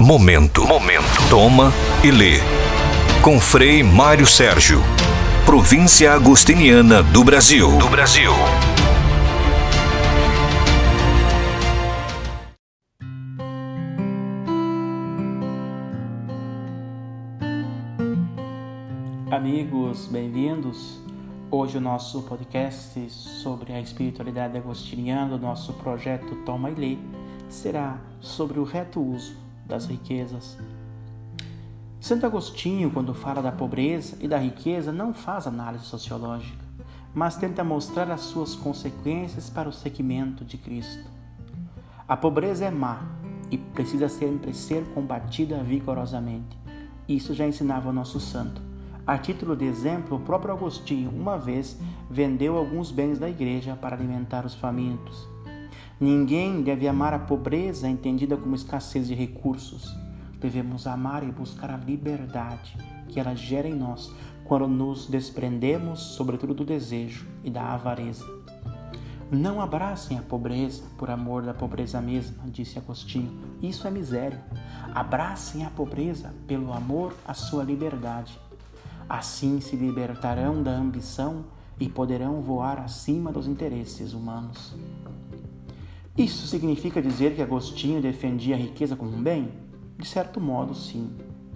Momento. Momento. Toma e lê. Com Frei Mário Sérgio. Província Agostiniana do Brasil. Do Brasil. Amigos, bem-vindos. Hoje o nosso podcast sobre a espiritualidade agostiniana, o nosso projeto Toma e Lê, será sobre o reto uso das riquezas. Santo Agostinho, quando fala da pobreza e da riqueza, não faz análise sociológica, mas tenta mostrar as suas consequências para o seguimento de Cristo. A pobreza é má e precisa sempre ser combatida vigorosamente. Isso já ensinava o nosso santo. A título de exemplo, o próprio Agostinho, uma vez, vendeu alguns bens da igreja para alimentar os famintos. Ninguém deve amar a pobreza entendida como escassez de recursos. Devemos amar e buscar a liberdade que ela gera em nós quando nos desprendemos, sobretudo, do desejo e da avareza. Não abracem a pobreza por amor da pobreza mesma, disse Agostinho. Isso é miséria. Abracem a pobreza pelo amor à sua liberdade. Assim se libertarão da ambição e poderão voar acima dos interesses humanos. Isso significa dizer que Agostinho defendia a riqueza como um bem? De certo modo, sim.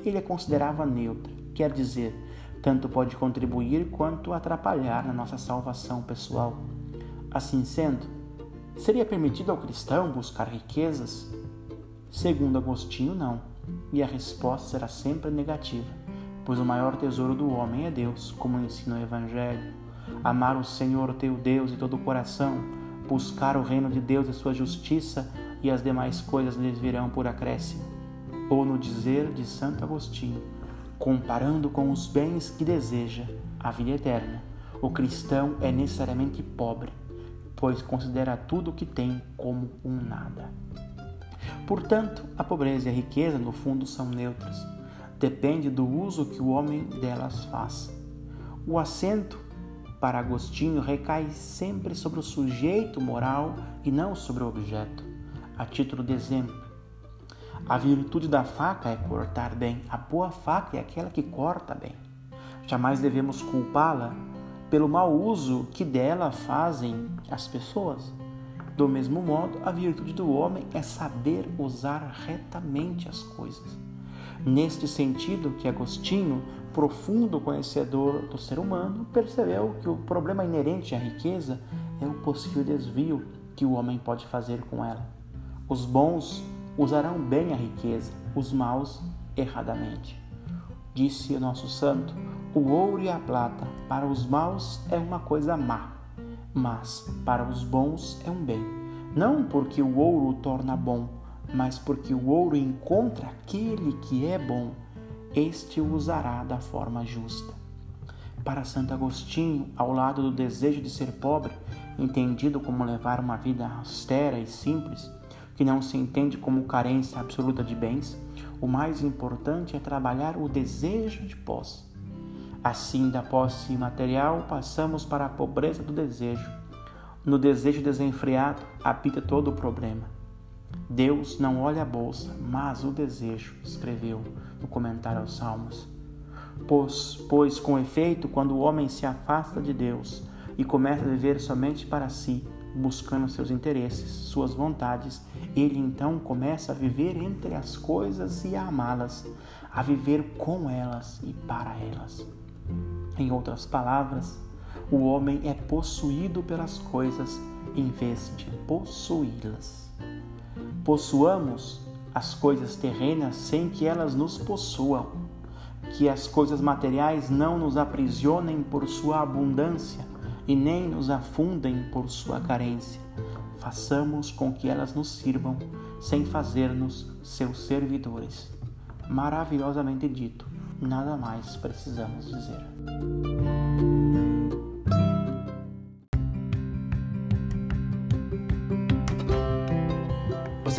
Ele a considerava neutra, quer dizer, tanto pode contribuir quanto atrapalhar na nossa salvação pessoal. Assim sendo, seria permitido ao cristão buscar riquezas? Segundo Agostinho, não. E a resposta será sempre negativa, pois o maior tesouro do homem é Deus, como ensina o Evangelho. Amar o Senhor teu Deus de todo o coração, buscar o reino de Deus e sua justiça, e as demais coisas lhes virão por acréscimo. Ou no dizer de Santo Agostinho, comparando com os bens que deseja, a vida eterna, o cristão é necessariamente pobre, pois considera tudo o que tem como um nada. Portanto, a pobreza e a riqueza, no fundo, são neutras. Depende do uso que o homem delas faz. O acento para Agostinho recai sempre sobre o sujeito moral e não sobre o objeto. A título de exemplo, a virtude da faca é cortar bem, a boa faca é aquela que corta bem. Jamais devemos culpá-la pelo mau uso que dela fazem as pessoas. Do mesmo modo, a virtude do homem é saber usar retamente as coisas. Neste sentido, que Agostinho profundo conhecedor do ser humano, percebeu que o problema inerente à riqueza é o possível desvio que o homem pode fazer com ela. Os bons usarão bem a riqueza, os maus erradamente. Disse o nosso santo: o ouro e a prata para os maus é uma coisa má, mas para os bons é um bem. Não porque o ouro o torna bom, mas porque o ouro encontra aquele que é bom este o usará da forma justa. Para Santo Agostinho, ao lado do desejo de ser pobre, entendido como levar uma vida austera e simples, que não se entende como carência absoluta de bens, o mais importante é trabalhar o desejo de posse. Assim, da posse material, passamos para a pobreza do desejo. No desejo desenfreado habita todo o problema. Deus não olha a bolsa, mas o desejo, escreveu no comentário aos Salmos. Pois, pois, com efeito, quando o homem se afasta de Deus e começa a viver somente para si, buscando seus interesses, suas vontades, ele então começa a viver entre as coisas e a amá-las, a viver com elas e para elas. Em outras palavras, o homem é possuído pelas coisas em vez de possuí-las possuamos as coisas terrenas sem que elas nos possuam, que as coisas materiais não nos aprisionem por sua abundância e nem nos afundem por sua carência. Façamos com que elas nos sirvam sem fazer-nos seus servidores. Maravilhosamente dito, nada mais precisamos dizer.